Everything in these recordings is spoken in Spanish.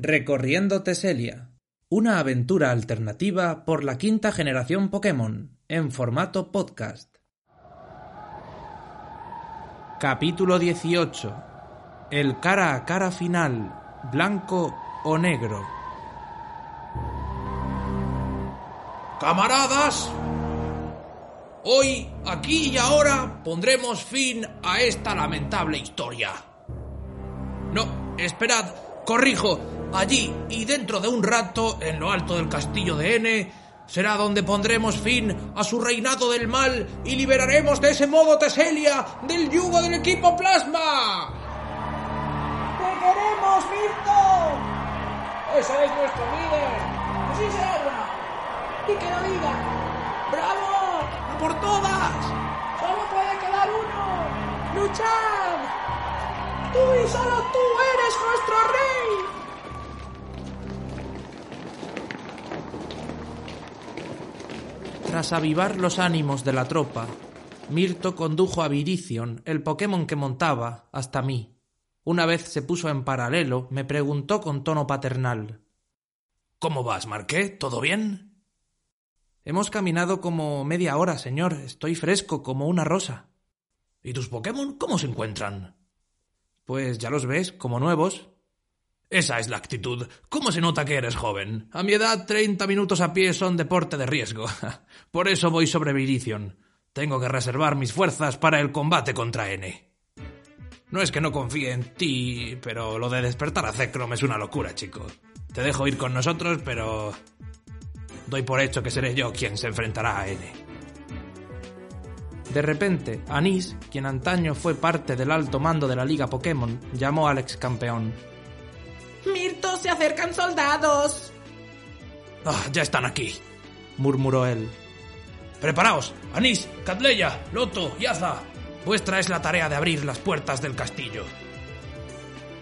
Recorriendo Teselia. Una aventura alternativa por la quinta generación Pokémon, en formato podcast. Capítulo 18. El cara a cara final, blanco o negro. Camaradas, hoy, aquí y ahora pondremos fin a esta lamentable historia. No, esperad, corrijo, allí y dentro de un rato, en lo alto del castillo de N, será donde pondremos fin a su reinado del mal y liberaremos de ese modo Teselia del yugo del equipo Plasma. ¡Te queremos, Mirto! Ese es nuestro líder. Así se habla. Y que lo diga. ¡Bravo! ¡A por todas! Solo puede quedar uno. ¡Luchad! Tú y solo tú eres nuestro rey. Tras avivar los ánimos de la tropa, Mirto condujo a Virizion, el Pokémon que montaba, hasta mí. Una vez se puso en paralelo, me preguntó con tono paternal. ¿Cómo vas, Marqué? ¿Todo bien? Hemos caminado como media hora, señor. Estoy fresco como una rosa. ¿Y tus Pokémon cómo se encuentran? Pues ya los ves, como nuevos. Esa es la actitud. ¿Cómo se nota que eres joven? A mi edad, treinta minutos a pie son deporte de riesgo. Por eso voy sobre Virizion. Tengo que reservar mis fuerzas para el combate contra N. No es que no confíe en ti, pero lo de despertar a Zekrom es una locura, chico. Te dejo ir con nosotros, pero... Doy por hecho que seré yo quien se enfrentará a N. De repente, Anís, quien antaño fue parte del alto mando de la Liga Pokémon, llamó al ex campeón. ¡Mirto, se acercan soldados! Ah, ya están aquí, murmuró él. Preparaos, Anís, Catleya, Loto, Yaza. Vuestra es la tarea de abrir las puertas del castillo.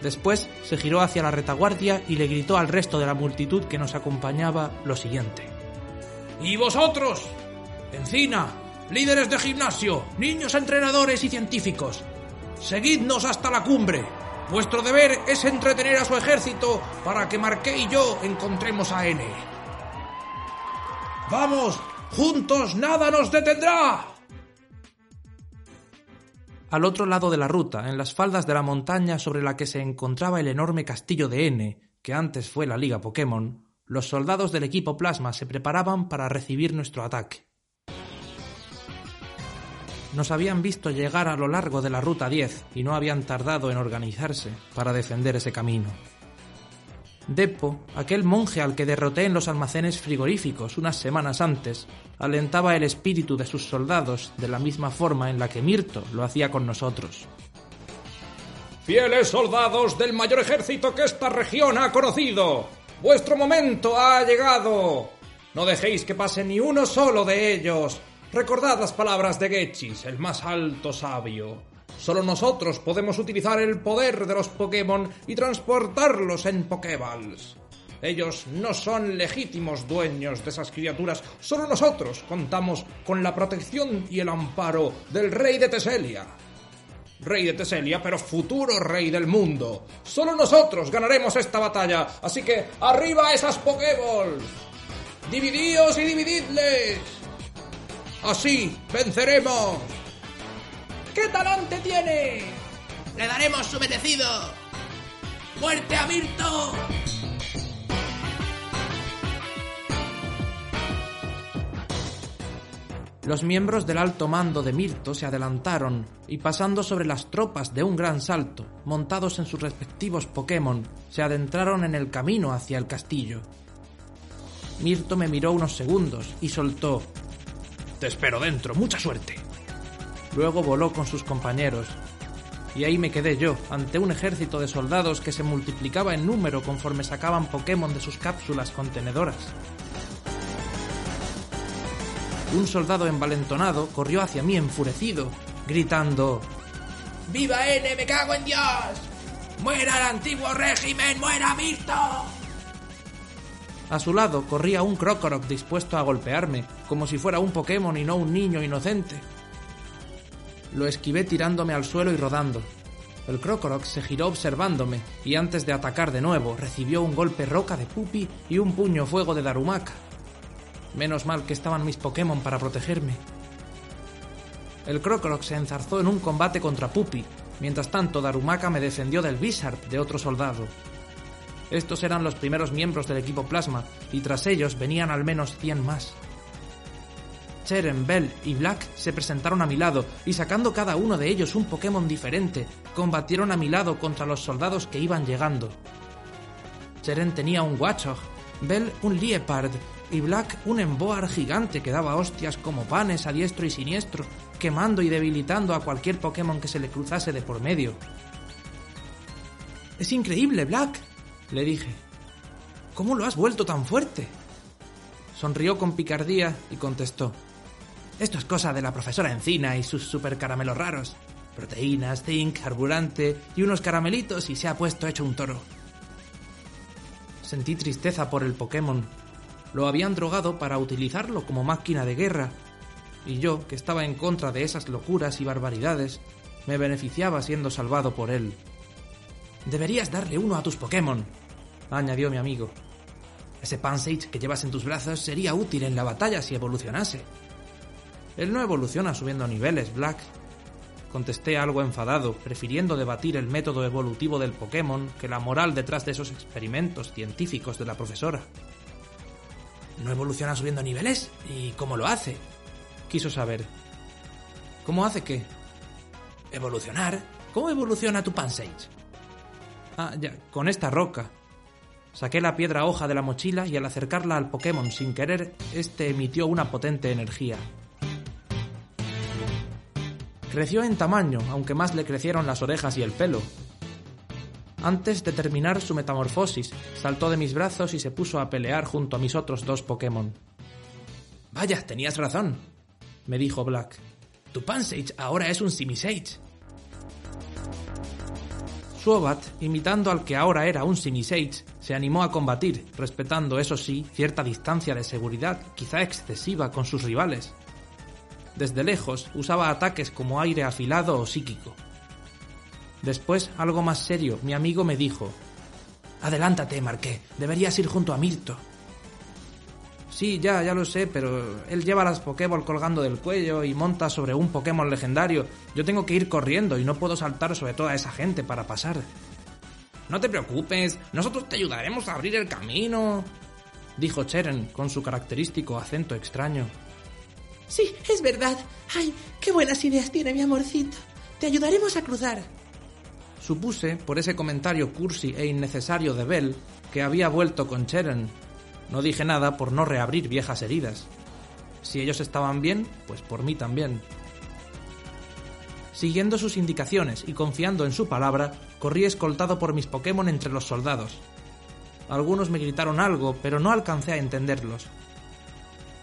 Después se giró hacia la retaguardia y le gritó al resto de la multitud que nos acompañaba lo siguiente. ¿Y vosotros? Encina, líderes de gimnasio, niños entrenadores y científicos. Seguidnos hasta la cumbre. Vuestro deber es entretener a su ejército para que Marqué y yo encontremos a N. ¡Vamos! ¡Juntos nada nos detendrá! Al otro lado de la ruta, en las faldas de la montaña sobre la que se encontraba el enorme castillo de N, que antes fue la Liga Pokémon, los soldados del equipo Plasma se preparaban para recibir nuestro ataque. Nos habían visto llegar a lo largo de la Ruta 10 y no habían tardado en organizarse para defender ese camino. Depo, aquel monje al que derroté en los almacenes frigoríficos unas semanas antes, alentaba el espíritu de sus soldados de la misma forma en la que Mirto lo hacía con nosotros. Fieles soldados del mayor ejército que esta región ha conocido, vuestro momento ha llegado. No dejéis que pase ni uno solo de ellos. Recordad las palabras de Getchis, el más alto sabio. Solo nosotros podemos utilizar el poder de los Pokémon y transportarlos en Pokéballs. Ellos no son legítimos dueños de esas criaturas. Solo nosotros contamos con la protección y el amparo del rey de Teselia. Rey de Teselia, pero futuro rey del mundo. Solo nosotros ganaremos esta batalla. Así que arriba esas Pokéballs. Dividíos y divididles. Así venceremos. ¡Qué talante tiene! ¡Le daremos su merecido! ¡Muerte a Mirto! Los miembros del alto mando de Mirto se adelantaron y pasando sobre las tropas de un gran salto, montados en sus respectivos Pokémon, se adentraron en el camino hacia el castillo. Mirto me miró unos segundos y soltó. Te espero dentro, mucha suerte. Luego voló con sus compañeros. Y ahí me quedé yo, ante un ejército de soldados que se multiplicaba en número conforme sacaban Pokémon de sus cápsulas contenedoras. Un soldado envalentonado corrió hacia mí enfurecido, gritando ¡Viva N! ¡Me cago en Dios! ¡Muera el antiguo régimen! ¡Muera Mirto! A su lado corría un Krokorok dispuesto a golpearme, como si fuera un Pokémon y no un niño inocente. Lo esquivé tirándome al suelo y rodando. El Krokorok se giró observándome y antes de atacar de nuevo recibió un golpe roca de Pupi y un puño fuego de Darumaka. Menos mal que estaban mis Pokémon para protegerme. El Krokorok se enzarzó en un combate contra Pupi, mientras tanto Darumaka me defendió del Bizarp de otro soldado. Estos eran los primeros miembros del equipo Plasma, y tras ellos venían al menos 100 más. Cheren, Bell y Black se presentaron a mi lado y sacando cada uno de ellos un Pokémon diferente, combatieron a mi lado contra los soldados que iban llegando. Cheren tenía un Watchog, Bell un Liepard y Black un Emboar gigante que daba hostias como panes a diestro y siniestro, quemando y debilitando a cualquier Pokémon que se le cruzase de por medio. Es increíble, Black, le dije. ¿Cómo lo has vuelto tan fuerte? Sonrió con picardía y contestó. Esto es cosa de la profesora Encina y sus super caramelos raros. Proteínas, zinc, carburante y unos caramelitos y se ha puesto hecho un toro. Sentí tristeza por el Pokémon. Lo habían drogado para utilizarlo como máquina de guerra. Y yo, que estaba en contra de esas locuras y barbaridades, me beneficiaba siendo salvado por él. Deberías darle uno a tus Pokémon, añadió mi amigo. Ese Pansage que llevas en tus brazos sería útil en la batalla si evolucionase. Él no evoluciona subiendo niveles, Black. Contesté algo enfadado, prefiriendo debatir el método evolutivo del Pokémon que la moral detrás de esos experimentos científicos de la profesora. ¿No evoluciona subiendo niveles? ¿Y cómo lo hace? Quiso saber. ¿Cómo hace qué? Evolucionar. ¿Cómo evoluciona tu Pansage? Ah, ya, con esta roca. Saqué la piedra hoja de la mochila y al acercarla al Pokémon sin querer, este emitió una potente energía. Creció en tamaño, aunque más le crecieron las orejas y el pelo. Antes de terminar su metamorfosis, saltó de mis brazos y se puso a pelear junto a mis otros dos Pokémon. Vaya, tenías razón, me dijo Black. Tu Pansage ahora es un Simisage. Suobat, imitando al que ahora era un Simisage, se animó a combatir, respetando, eso sí, cierta distancia de seguridad, quizá excesiva, con sus rivales. Desde lejos usaba ataques como aire afilado o psíquico. Después, algo más serio, mi amigo me dijo, Adelántate, Marqué, deberías ir junto a Mirto. Sí, ya, ya lo sé, pero él lleva las Pokéball colgando del cuello y monta sobre un Pokémon legendario. Yo tengo que ir corriendo y no puedo saltar sobre toda esa gente para pasar. No te preocupes, nosotros te ayudaremos a abrir el camino, dijo Cheren con su característico acento extraño. Sí, es verdad. Ay, qué buenas ideas tiene mi amorcito. Te ayudaremos a cruzar. Supuse, por ese comentario cursi e innecesario de Bell, que había vuelto con Cheren. No dije nada por no reabrir viejas heridas. Si ellos estaban bien, pues por mí también. Siguiendo sus indicaciones y confiando en su palabra, corrí escoltado por mis Pokémon entre los soldados. Algunos me gritaron algo, pero no alcancé a entenderlos.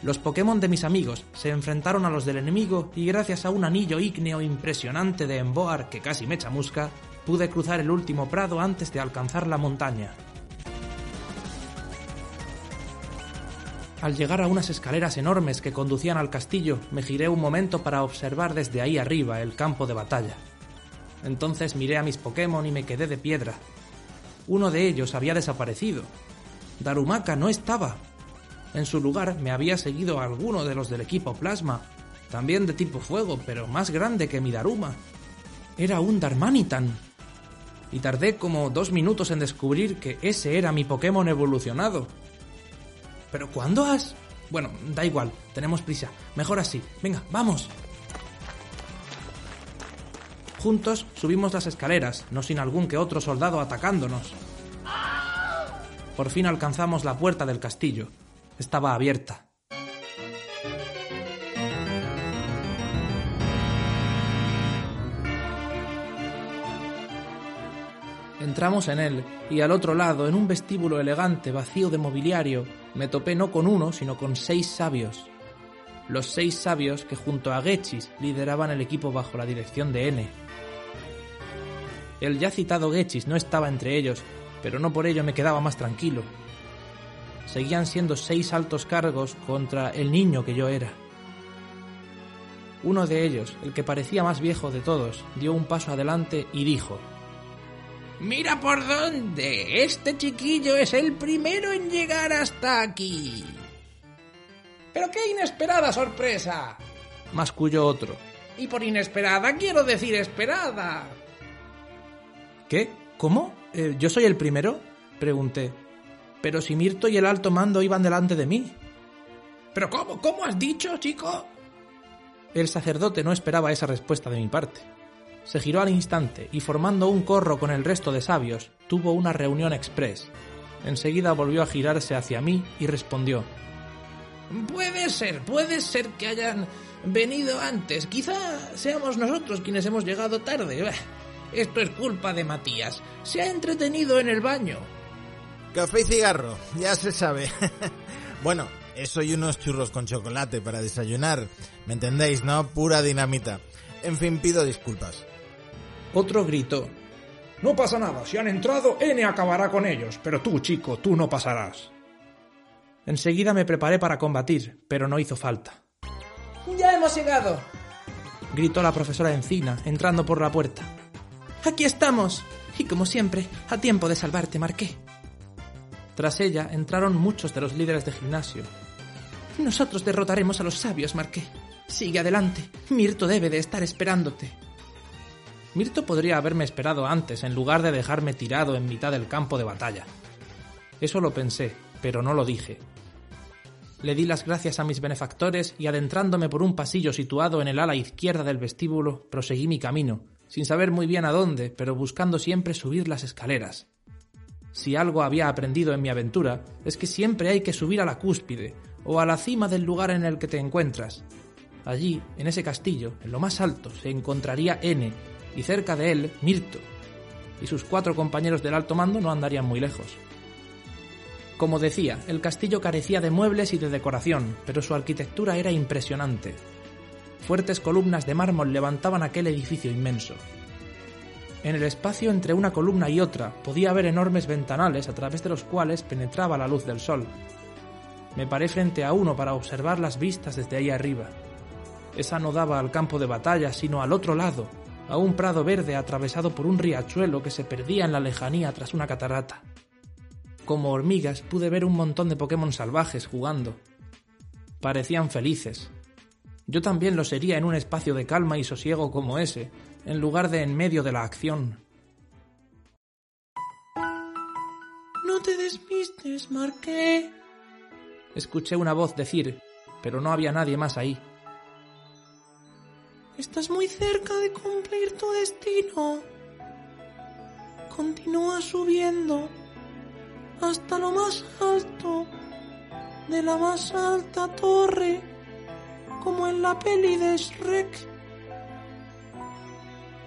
Los Pokémon de mis amigos se enfrentaron a los del enemigo y gracias a un anillo ígneo impresionante de Emboar que casi me chamusca, pude cruzar el último prado antes de alcanzar la montaña. Al llegar a unas escaleras enormes que conducían al castillo, me giré un momento para observar desde ahí arriba el campo de batalla. Entonces miré a mis Pokémon y me quedé de piedra. Uno de ellos había desaparecido. Darumaka no estaba. En su lugar me había seguido alguno de los del equipo Plasma, también de tipo fuego, pero más grande que mi Daruma. Era un Darmanitan. Y tardé como dos minutos en descubrir que ese era mi Pokémon evolucionado. ¿Pero cuándo has...? Bueno, da igual, tenemos prisa. Mejor así. Venga, vamos. Juntos subimos las escaleras, no sin algún que otro soldado atacándonos. Por fin alcanzamos la puerta del castillo. estaba abierta. Entramos en él y al otro lado, en un vestíbulo elegante vacío de mobiliario, me topé no con uno, sino con seis sabios. Los seis sabios que junto a Gechis lideraban el equipo bajo la dirección de N. El ya citado Gechis no estaba entre ellos, pero no por ello me quedaba más tranquilo. Seguían siendo seis altos cargos contra el niño que yo era. Uno de ellos, el que parecía más viejo de todos, dio un paso adelante y dijo Mira por dónde. Este chiquillo es el primero en llegar hasta aquí. Pero qué inesperada sorpresa. masculló otro. Y por inesperada quiero decir esperada. ¿Qué? ¿Cómo? Eh, ¿Yo soy el primero? Pregunté. Pero si Mirto y el alto mando iban delante de mí. ¿Pero cómo? ¿Cómo has dicho, chico? El sacerdote no esperaba esa respuesta de mi parte. Se giró al instante y formando un corro con el resto de sabios, tuvo una reunión express. Enseguida volvió a girarse hacia mí y respondió Puede ser, puede ser que hayan venido antes. Quizá seamos nosotros quienes hemos llegado tarde. Esto es culpa de Matías. Se ha entretenido en el baño. Café y cigarro, ya se sabe. bueno, eso y unos churros con chocolate para desayunar. ¿Me entendéis, no? Pura dinamita. En fin, pido disculpas. Otro gritó. No pasa nada, si han entrado, N acabará con ellos, pero tú, chico, tú no pasarás. Enseguida me preparé para combatir, pero no hizo falta. ¡Ya hemos llegado! gritó la profesora Encina, entrando por la puerta. Aquí estamos. Y como siempre, a tiempo de salvarte, Marqué. Tras ella entraron muchos de los líderes de gimnasio. Nosotros derrotaremos a los sabios, Marqué. Sigue adelante. Mirto debe de estar esperándote. Mirto podría haberme esperado antes en lugar de dejarme tirado en mitad del campo de batalla. Eso lo pensé, pero no lo dije. Le di las gracias a mis benefactores y adentrándome por un pasillo situado en el ala izquierda del vestíbulo, proseguí mi camino, sin saber muy bien a dónde, pero buscando siempre subir las escaleras. Si algo había aprendido en mi aventura, es que siempre hay que subir a la cúspide, o a la cima del lugar en el que te encuentras. Allí, en ese castillo, en lo más alto, se encontraría N, y cerca de él Mirto, y sus cuatro compañeros del alto mando no andarían muy lejos. Como decía, el castillo carecía de muebles y de decoración, pero su arquitectura era impresionante. Fuertes columnas de mármol levantaban aquel edificio inmenso. En el espacio entre una columna y otra podía haber enormes ventanales a través de los cuales penetraba la luz del sol. Me paré frente a uno para observar las vistas desde ahí arriba. Esa no daba al campo de batalla, sino al otro lado, a un prado verde atravesado por un riachuelo que se perdía en la lejanía tras una catarata. Como hormigas pude ver un montón de Pokémon salvajes jugando. Parecían felices. Yo también lo sería en un espacio de calma y sosiego como ese, en lugar de en medio de la acción. No te despistes, Marqué. Escuché una voz decir, pero no había nadie más ahí. Estás muy cerca de cumplir tu destino. Continúa subiendo hasta lo más alto de la más alta torre, como en la peli de Shrek.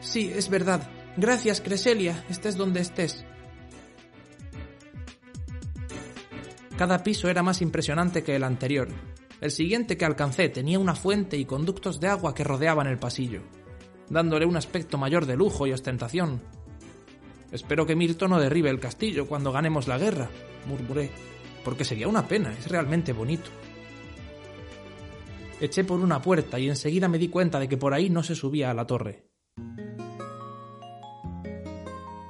Sí, es verdad. Gracias, Creselia, estés donde estés. Cada piso era más impresionante que el anterior, el siguiente que alcancé tenía una fuente y conductos de agua que rodeaban el pasillo, dándole un aspecto mayor de lujo y ostentación. Espero que Mirto no derribe el castillo cuando ganemos la guerra, murmuré, porque sería una pena, es realmente bonito. Eché por una puerta y enseguida me di cuenta de que por ahí no se subía a la torre.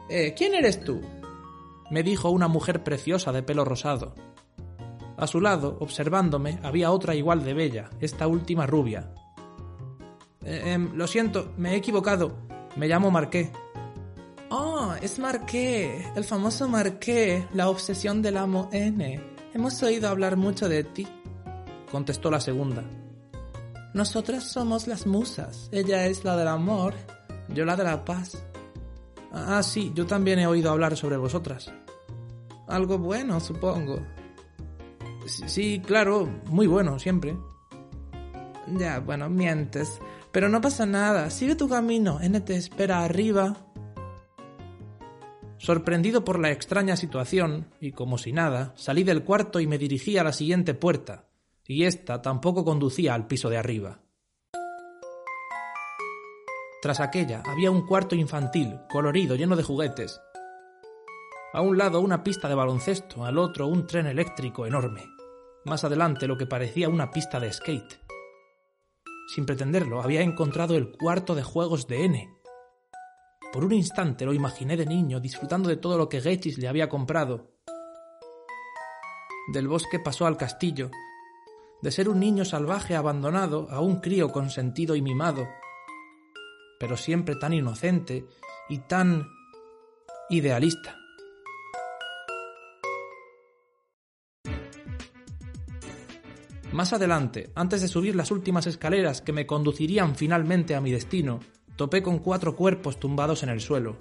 Eh, ¿quién eres tú? me dijo una mujer preciosa de pelo rosado. A su lado, observándome, había otra igual de bella, esta última rubia. Eh, em, lo siento, me he equivocado. Me llamo Marqué. Oh, es Marqué, el famoso Marqué, la obsesión del amo N. Hemos oído hablar mucho de ti, contestó la segunda. Nosotras somos las musas. Ella es la del amor, yo la de la paz. Ah, sí, yo también he oído hablar sobre vosotras. Algo bueno, supongo. Sí, claro, muy bueno, siempre. Ya, bueno, mientes. Pero no pasa nada, sigue tu camino, N te espera arriba. Sorprendido por la extraña situación, y como si nada, salí del cuarto y me dirigí a la siguiente puerta, y ésta tampoco conducía al piso de arriba. Tras aquella había un cuarto infantil, colorido, lleno de juguetes. A un lado una pista de baloncesto, al otro un tren eléctrico enorme. Más adelante lo que parecía una pista de skate. Sin pretenderlo, había encontrado el cuarto de juegos de N. Por un instante lo imaginé de niño, disfrutando de todo lo que Gechis le había comprado. Del bosque pasó al castillo, de ser un niño salvaje abandonado a un crío consentido y mimado, pero siempre tan inocente y tan idealista. Más adelante, antes de subir las últimas escaleras que me conducirían finalmente a mi destino, topé con cuatro cuerpos tumbados en el suelo.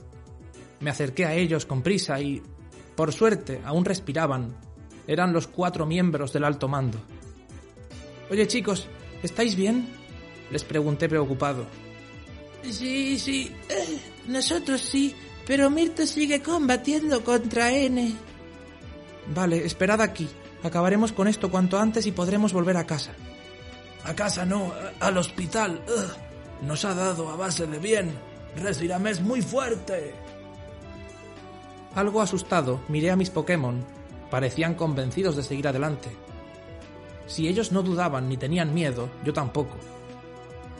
Me acerqué a ellos con prisa y, por suerte, aún respiraban. Eran los cuatro miembros del alto mando. Oye chicos, ¿estáis bien? Les pregunté preocupado. Sí, sí, eh, nosotros sí, pero Mirto sigue combatiendo contra N. Vale, esperad aquí. Acabaremos con esto cuanto antes y podremos volver a casa. A casa no, al hospital. Nos ha dado a base de bien. Resirame es muy fuerte. Algo asustado, miré a mis Pokémon. Parecían convencidos de seguir adelante. Si ellos no dudaban ni tenían miedo, yo tampoco.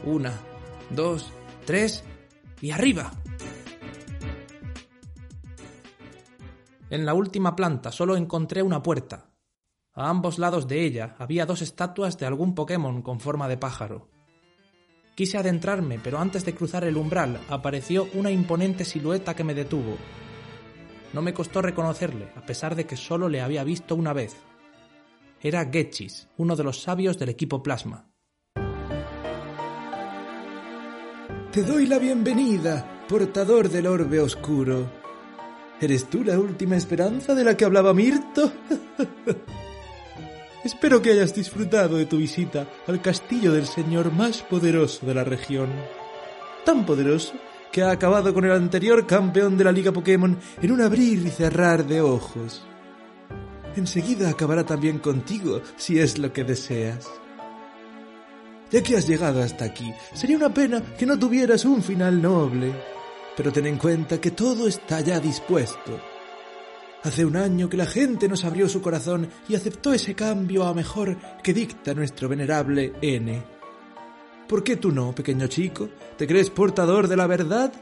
Una, dos, tres y arriba. En la última planta solo encontré una puerta. A ambos lados de ella había dos estatuas de algún Pokémon con forma de pájaro. Quise adentrarme, pero antes de cruzar el umbral apareció una imponente silueta que me detuvo. No me costó reconocerle, a pesar de que solo le había visto una vez. Era Getchis, uno de los sabios del equipo Plasma. Te doy la bienvenida, portador del orbe oscuro. ¿Eres tú la última esperanza de la que hablaba Mirto? Espero que hayas disfrutado de tu visita al castillo del señor más poderoso de la región. Tan poderoso que ha acabado con el anterior campeón de la Liga Pokémon en un abrir y cerrar de ojos. Enseguida acabará también contigo, si es lo que deseas. Ya que has llegado hasta aquí, sería una pena que no tuvieras un final noble. Pero ten en cuenta que todo está ya dispuesto. Hace un año que la gente nos abrió su corazón y aceptó ese cambio a mejor que dicta nuestro venerable N. ¿Por qué tú no, pequeño chico? ¿Te crees portador de la verdad?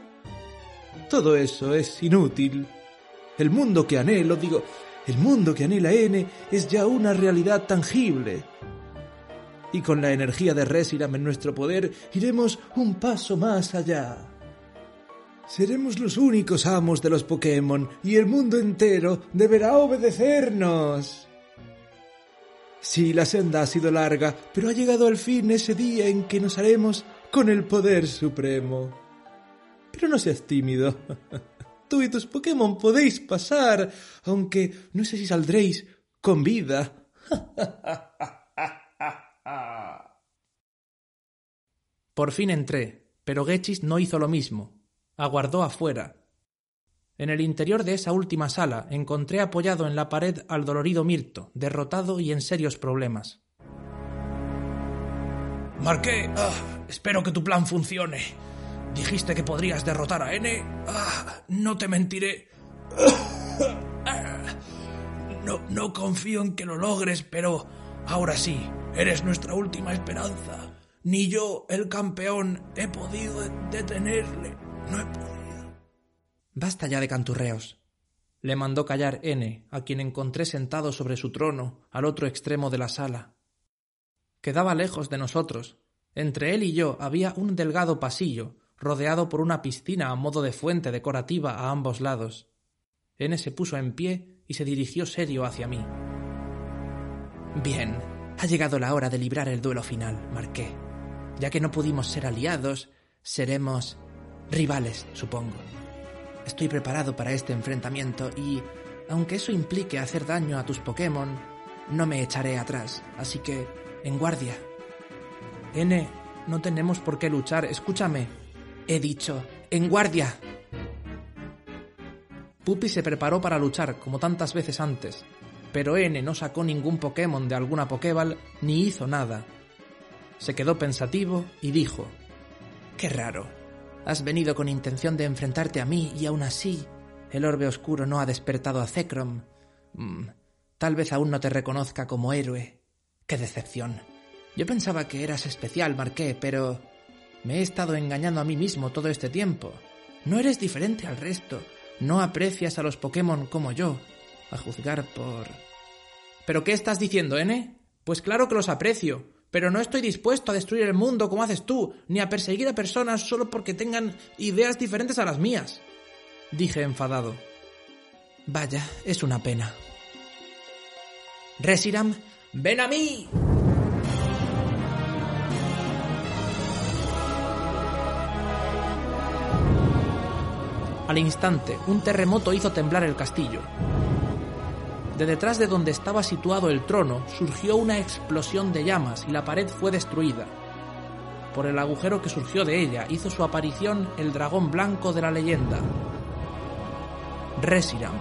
Todo eso es inútil. El mundo que anhelo, digo, el mundo que anhela N es ya una realidad tangible. Y con la energía de Reshiram en nuestro poder iremos un paso más allá. Seremos los únicos amos de los Pokémon y el mundo entero deberá obedecernos. Sí, la senda ha sido larga, pero ha llegado al fin ese día en que nos haremos con el poder supremo. Pero no seas tímido. Tú y tus Pokémon podéis pasar, aunque no sé si saldréis con vida. Por fin entré, pero Gechis no hizo lo mismo aguardó afuera. En el interior de esa última sala encontré apoyado en la pared al dolorido Mirto, derrotado y en serios problemas. Marqué, ah, espero que tu plan funcione. Dijiste que podrías derrotar a N. Ah, no te mentiré. No, no confío en que lo logres, pero ahora sí, eres nuestra última esperanza. Ni yo, el campeón, he podido detenerle. No he podido. Basta ya de canturreos. Le mandó callar N, a quien encontré sentado sobre su trono, al otro extremo de la sala. Quedaba lejos de nosotros. Entre él y yo había un delgado pasillo, rodeado por una piscina a modo de fuente decorativa a ambos lados. N se puso en pie y se dirigió serio hacia mí. Bien, ha llegado la hora de librar el duelo final, Marqué. Ya que no pudimos ser aliados, seremos Rivales, supongo. Estoy preparado para este enfrentamiento y, aunque eso implique hacer daño a tus Pokémon, no me echaré atrás, así que en guardia. N, no tenemos por qué luchar, escúchame. He dicho, en guardia. Puppy se preparó para luchar, como tantas veces antes, pero N no sacó ningún Pokémon de alguna Pokéball ni hizo nada. Se quedó pensativo y dijo, Qué raro. Has venido con intención de enfrentarte a mí y aún así el orbe oscuro no ha despertado a Zekrom. Mm, tal vez aún no te reconozca como héroe. Qué decepción. Yo pensaba que eras especial, Marqué, pero me he estado engañando a mí mismo todo este tiempo. No eres diferente al resto. No aprecias a los Pokémon como yo, a juzgar por... ¿Pero qué estás diciendo, N? Pues claro que los aprecio, pero no estoy dispuesto a destruir el mundo como haces tú, ni a perseguir a personas solo porque tengan ideas diferentes a las mías. Dije enfadado. Vaya, es una pena. Resiram, ven a mí. Al instante, un terremoto hizo temblar el castillo. De detrás de donde estaba situado el trono surgió una explosión de llamas y la pared fue destruida. Por el agujero que surgió de ella hizo su aparición el dragón blanco de la leyenda, Reshiram.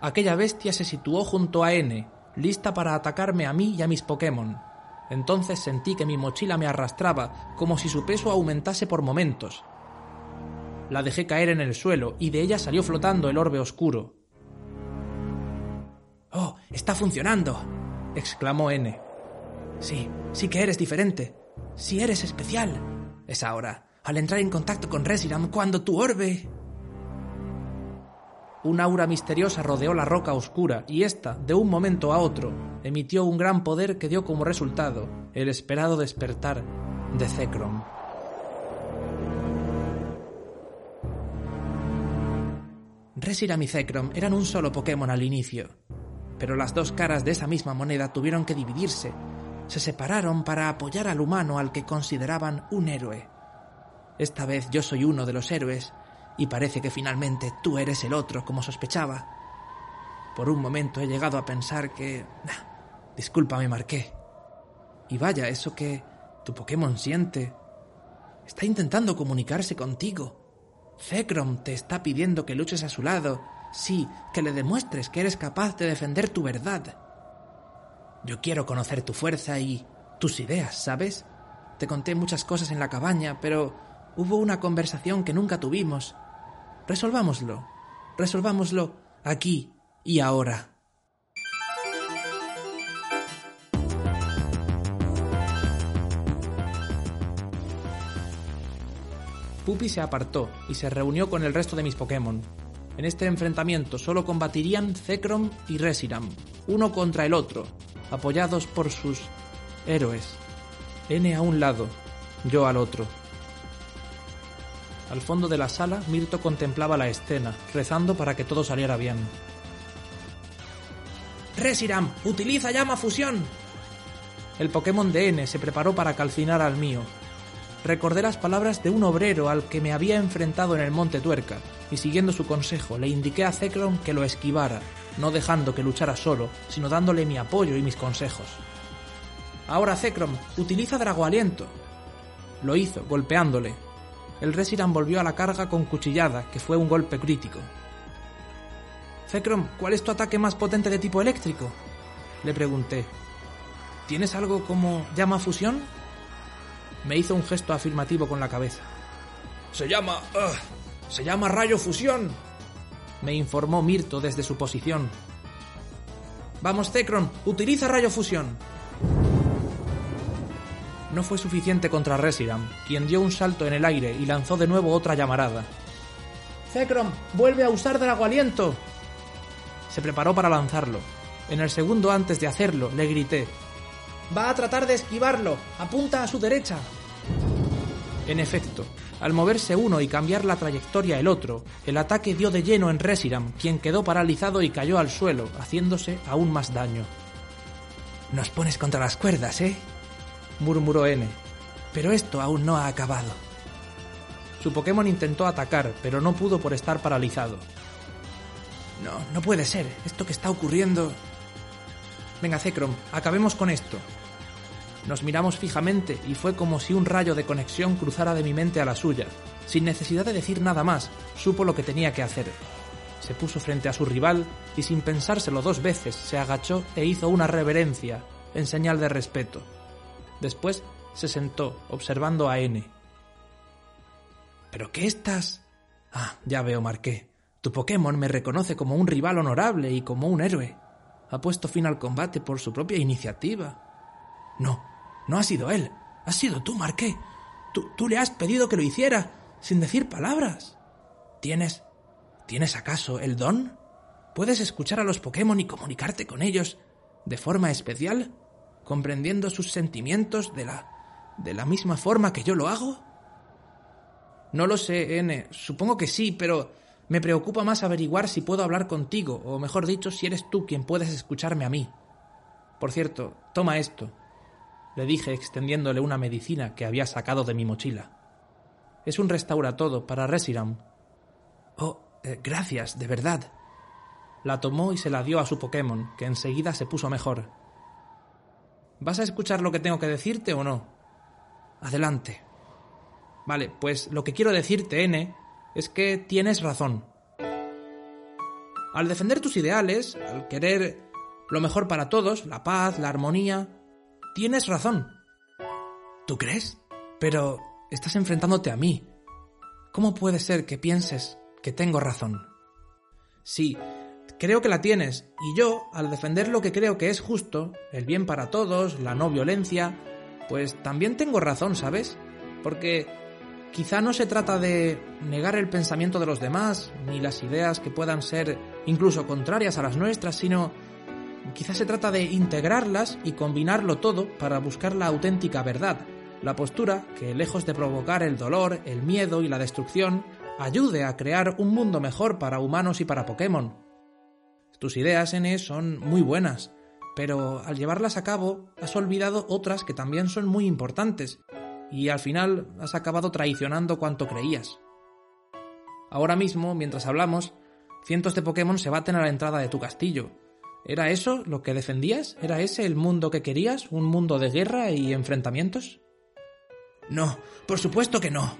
Aquella bestia se situó junto a N, lista para atacarme a mí y a mis Pokémon. Entonces sentí que mi mochila me arrastraba, como si su peso aumentase por momentos. La dejé caer en el suelo y de ella salió flotando el orbe oscuro. ¡Oh! ¡Está funcionando! exclamó N. Sí, sí que eres diferente. Sí eres especial. Es ahora, al entrar en contacto con Reshiram, cuando tu orbe... Un aura misteriosa rodeó la roca oscura y ésta, de un momento a otro, emitió un gran poder que dio como resultado el esperado despertar de Zekrom. Reshiram y Zekrom eran un solo Pokémon al inicio, pero las dos caras de esa misma moneda tuvieron que dividirse. Se separaron para apoyar al humano al que consideraban un héroe. Esta vez yo soy uno de los héroes y parece que finalmente tú eres el otro, como sospechaba. Por un momento he llegado a pensar que... Disculpa, me marqué. Y vaya, eso que tu Pokémon siente... Está intentando comunicarse contigo. Zekrom te está pidiendo que luches a su lado. Sí, que le demuestres que eres capaz de defender tu verdad. Yo quiero conocer tu fuerza y tus ideas, ¿sabes? Te conté muchas cosas en la cabaña, pero hubo una conversación que nunca tuvimos. Resolvámoslo. Resolvámoslo aquí y ahora. Puppy se apartó y se reunió con el resto de mis Pokémon. En este enfrentamiento solo combatirían Zekrom y Reshiram, uno contra el otro, apoyados por sus héroes. N a un lado, yo al otro. Al fondo de la sala, Mirto contemplaba la escena, rezando para que todo saliera bien. Reshiram, utiliza llama fusión. El Pokémon de N se preparó para calcinar al mío. Recordé las palabras de un obrero al que me había enfrentado en el Monte Tuerca, y siguiendo su consejo le indiqué a Zekrom que lo esquivara, no dejando que luchara solo, sino dándole mi apoyo y mis consejos. Ahora Zekrom, utiliza Drago Aliento. Lo hizo, golpeándole, el Reshiram volvió a la carga con cuchillada, que fue un golpe crítico. Zekrom, ¿cuál es tu ataque más potente de tipo eléctrico? Le pregunté. ¿Tienes algo como llama fusión? Me hizo un gesto afirmativo con la cabeza. Se llama... Ah, se llama rayo fusión. Me informó Mirto desde su posición. Vamos, Zekrom, utiliza rayo fusión. No fue suficiente contra Reshiram, quien dio un salto en el aire y lanzó de nuevo otra llamarada. Zekrom, vuelve a usar Drago Aliento. Se preparó para lanzarlo. En el segundo antes de hacerlo, le grité. Va a tratar de esquivarlo. Apunta a su derecha. En efecto, al moverse uno y cambiar la trayectoria el otro, el ataque dio de lleno en Reshiram, quien quedó paralizado y cayó al suelo, haciéndose aún más daño. Nos pones contra las cuerdas, ¿eh? murmuró N. Pero esto aún no ha acabado. Su Pokémon intentó atacar, pero no pudo por estar paralizado. No, no puede ser. Esto que está ocurriendo... Venga, Zekrom, acabemos con esto. Nos miramos fijamente y fue como si un rayo de conexión cruzara de mi mente a la suya. Sin necesidad de decir nada más, supo lo que tenía que hacer. Se puso frente a su rival y sin pensárselo dos veces se agachó e hizo una reverencia en señal de respeto. Después se sentó, observando a N. ¿Pero qué estás? Ah, ya veo, Marqué. Tu Pokémon me reconoce como un rival honorable y como un héroe. Ha puesto fin al combate por su propia iniciativa. No, no ha sido él. Ha sido tú, Marqué. Tú, tú le has pedido que lo hiciera, sin decir palabras. ¿Tienes... ¿Tienes acaso el don? ¿Puedes escuchar a los Pokémon y comunicarte con ellos de forma especial? ¿Comprendiendo sus sentimientos de la... de la misma forma que yo lo hago? No lo sé, N. Supongo que sí, pero me preocupa más averiguar si puedo hablar contigo, o mejor dicho, si eres tú quien puedes escucharme a mí. Por cierto, toma esto, le dije extendiéndole una medicina que había sacado de mi mochila. Es un restauratodo para Resiram. Oh, eh, gracias, de verdad. La tomó y se la dio a su Pokémon, que enseguida se puso mejor. ¿Vas a escuchar lo que tengo que decirte o no? Adelante. Vale, pues lo que quiero decirte, N, es que tienes razón. Al defender tus ideales, al querer lo mejor para todos, la paz, la armonía, tienes razón. ¿Tú crees? Pero estás enfrentándote a mí. ¿Cómo puede ser que pienses que tengo razón? Sí, creo que la tienes, y yo, al defender lo que creo que es justo, el bien para todos, la no violencia, pues también tengo razón, ¿sabes? Porque Quizá no se trata de negar el pensamiento de los demás, ni las ideas que puedan ser incluso contrarias a las nuestras, sino quizá se trata de integrarlas y combinarlo todo para buscar la auténtica verdad, la postura que, lejos de provocar el dolor, el miedo y la destrucción, ayude a crear un mundo mejor para humanos y para Pokémon. Tus ideas, N, son muy buenas, pero al llevarlas a cabo has olvidado otras que también son muy importantes y al final has acabado traicionando cuanto creías. Ahora mismo, mientras hablamos, cientos de Pokémon se baten a la entrada de tu castillo. ¿Era eso lo que defendías? ¿Era ese el mundo que querías? ¿Un mundo de guerra y enfrentamientos? No, por supuesto que no.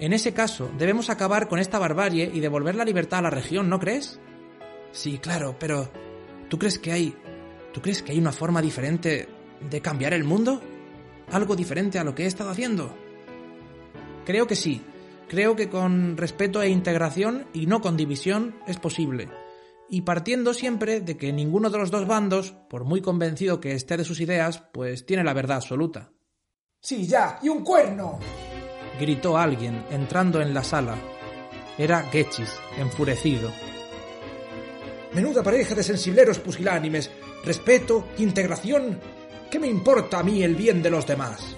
En ese caso, debemos acabar con esta barbarie y devolver la libertad a la región, ¿no crees? Sí, claro, pero ¿tú crees que hay ¿Tú crees que hay una forma diferente de cambiar el mundo? algo diferente a lo que he estado haciendo? Creo que sí. Creo que con respeto e integración y no con división es posible. Y partiendo siempre de que ninguno de los dos bandos, por muy convencido que esté de sus ideas, pues tiene la verdad absoluta. Sí, ya, y un cuerno. gritó alguien entrando en la sala. Era Getchis, enfurecido. Menuda pareja de sensibleros pusilánimes. Respeto, integración ¿Qué me importa a mí el bien de los demás?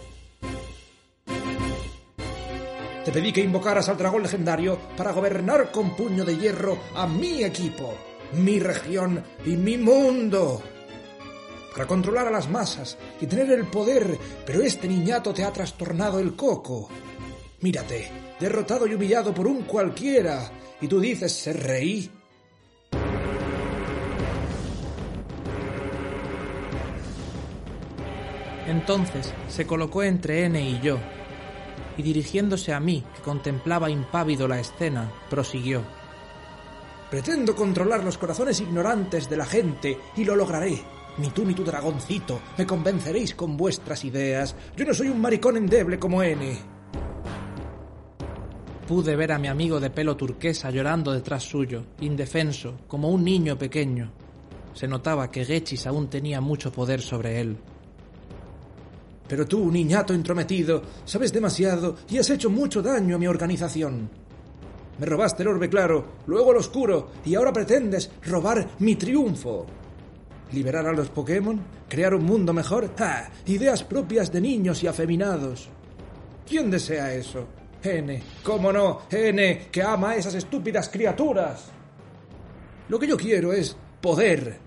Te pedí que invocaras al dragón legendario para gobernar con puño de hierro a mi equipo, mi región y mi mundo. Para controlar a las masas y tener el poder, pero este niñato te ha trastornado el coco. Mírate, derrotado y humillado por un cualquiera, y tú dices ser rey. Entonces se colocó entre N y yo, y dirigiéndose a mí, que contemplaba impávido la escena, prosiguió. Pretendo controlar los corazones ignorantes de la gente, y lo lograré. Ni tú ni tu dragoncito me convenceréis con vuestras ideas. Yo no soy un maricón endeble como N. Pude ver a mi amigo de pelo turquesa llorando detrás suyo, indefenso, como un niño pequeño. Se notaba que Gechis aún tenía mucho poder sobre él. Pero tú, niñato intrometido, sabes demasiado y has hecho mucho daño a mi organización. Me robaste el orbe claro, luego el oscuro, y ahora pretendes robar mi triunfo. ¿Liberar a los Pokémon? ¿Crear un mundo mejor? ¡Ah! Ideas propias de niños y afeminados. ¿Quién desea eso? N. ¿Cómo no? N, que ama a esas estúpidas criaturas. Lo que yo quiero es poder.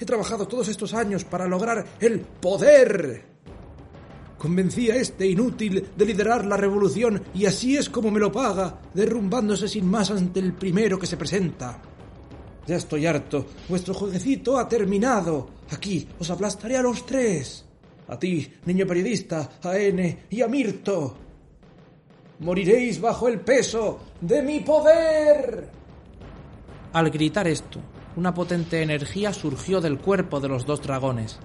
He trabajado todos estos años para lograr el poder. Convencí a este inútil de liderar la revolución y así es como me lo paga, derrumbándose sin más ante el primero que se presenta. Ya estoy harto. Vuestro jueguecito ha terminado. Aquí os aplastaré a los tres. A ti, niño periodista, a N y a Mirto. Moriréis bajo el peso de mi poder. Al gritar esto, una potente energía surgió del cuerpo de los dos dragones.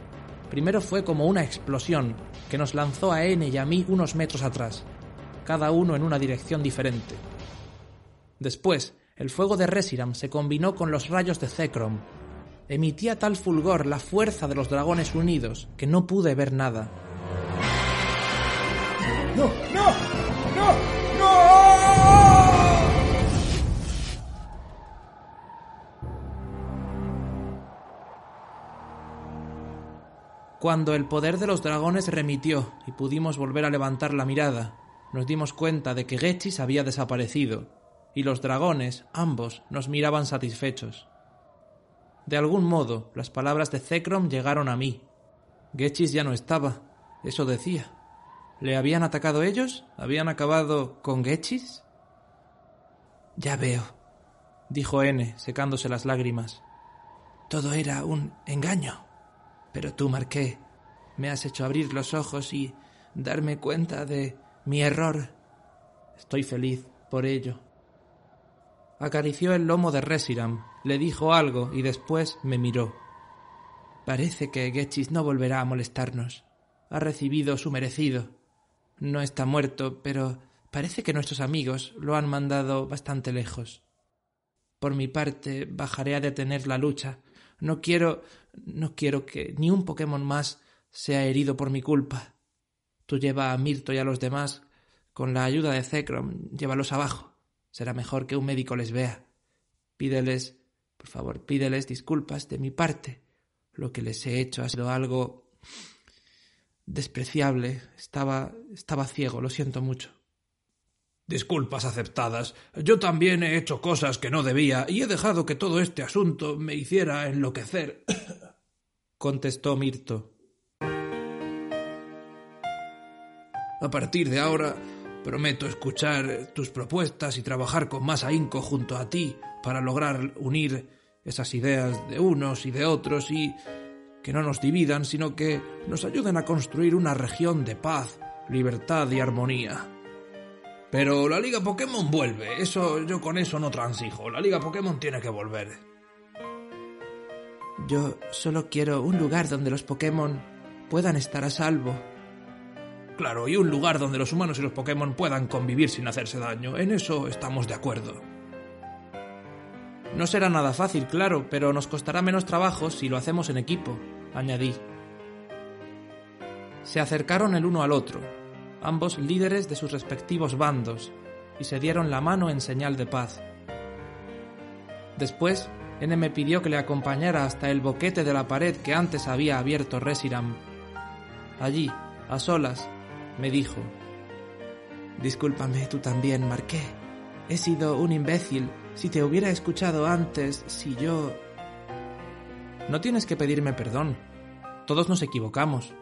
Primero fue como una explosión que nos lanzó a N y a mí unos metros atrás, cada uno en una dirección diferente. Después, el fuego de Reshiram se combinó con los rayos de Zekrom. Emitía tal fulgor la fuerza de los dragones unidos que no pude ver nada. ¡No! ¡No! ¡No! ¡No! Cuando el poder de los dragones remitió y pudimos volver a levantar la mirada, nos dimos cuenta de que Gechis había desaparecido, y los dragones, ambos, nos miraban satisfechos. De algún modo, las palabras de Zekrom llegaron a mí. Gechis ya no estaba, eso decía. ¿Le habían atacado ellos? ¿Habían acabado con Gechis? Ya veo, dijo N, secándose las lágrimas. Todo era un engaño. Pero tú, Marqué, me has hecho abrir los ojos y darme cuenta de mi error. Estoy feliz por ello. Acarició el lomo de Reshiram, le dijo algo y después me miró. Parece que Getchis no volverá a molestarnos. Ha recibido su merecido. No está muerto, pero parece que nuestros amigos lo han mandado bastante lejos. Por mi parte, bajaré a detener la lucha. No quiero no quiero que ni un Pokémon más sea herido por mi culpa. Tú lleva a Mirto y a los demás. Con la ayuda de Zekrom, llévalos abajo. Será mejor que un médico les vea. Pídeles, por favor, pídeles disculpas de mi parte. Lo que les he hecho ha sido algo despreciable. Estaba estaba ciego, lo siento mucho. Disculpas aceptadas. Yo también he hecho cosas que no debía y he dejado que todo este asunto me hiciera enloquecer. contestó Mirto. A partir de ahora, prometo escuchar tus propuestas y trabajar con más ahínco junto a ti para lograr unir esas ideas de unos y de otros y que no nos dividan, sino que nos ayuden a construir una región de paz, libertad y armonía. Pero la Liga Pokémon vuelve, eso yo con eso no transijo. La Liga Pokémon tiene que volver. Yo solo quiero un lugar donde los Pokémon puedan estar a salvo. Claro, y un lugar donde los humanos y los Pokémon puedan convivir sin hacerse daño. En eso estamos de acuerdo. No será nada fácil, claro, pero nos costará menos trabajo si lo hacemos en equipo, añadí. Se acercaron el uno al otro, ambos líderes de sus respectivos bandos, y se dieron la mano en señal de paz. Después, N me pidió que le acompañara hasta el boquete de la pared que antes había abierto Reshiram. Allí, a solas, me dijo, Discúlpame tú también, Marqué. He sido un imbécil. Si te hubiera escuchado antes, si yo... No tienes que pedirme perdón. Todos nos equivocamos.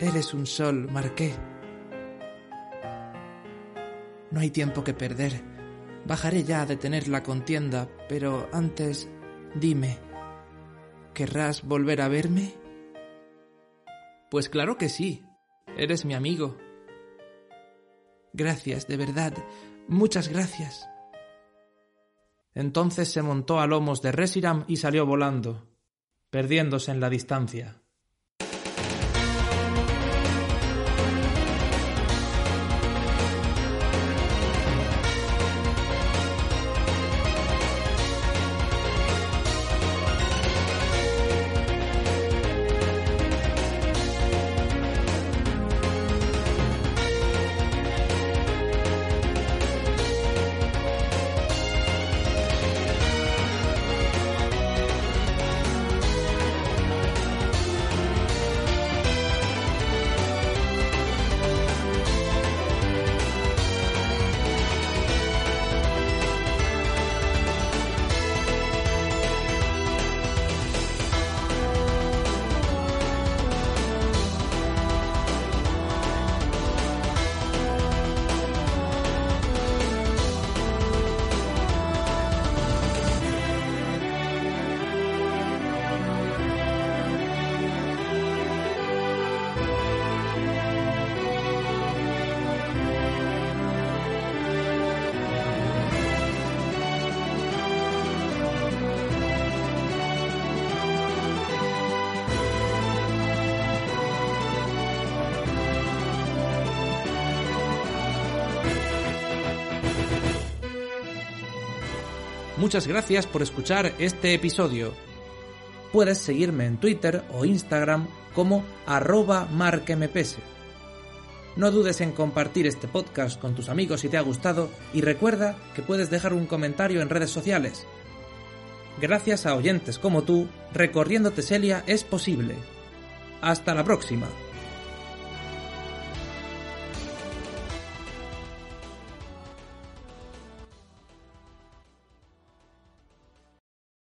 Eres un sol, Marqué. No hay tiempo que perder. Bajaré ya a detener la contienda, pero antes, dime, ¿querrás volver a verme? Pues claro que sí. Eres mi amigo. Gracias, de verdad. Muchas gracias. Entonces se montó a lomos de Reshiram y salió volando, perdiéndose en la distancia. Muchas gracias por escuchar este episodio. Puedes seguirme en Twitter o Instagram como arroba marquemepese. No dudes en compartir este podcast con tus amigos si te ha gustado y recuerda que puedes dejar un comentario en redes sociales. Gracias a oyentes como tú, Recorriendo Teselia es posible. Hasta la próxima.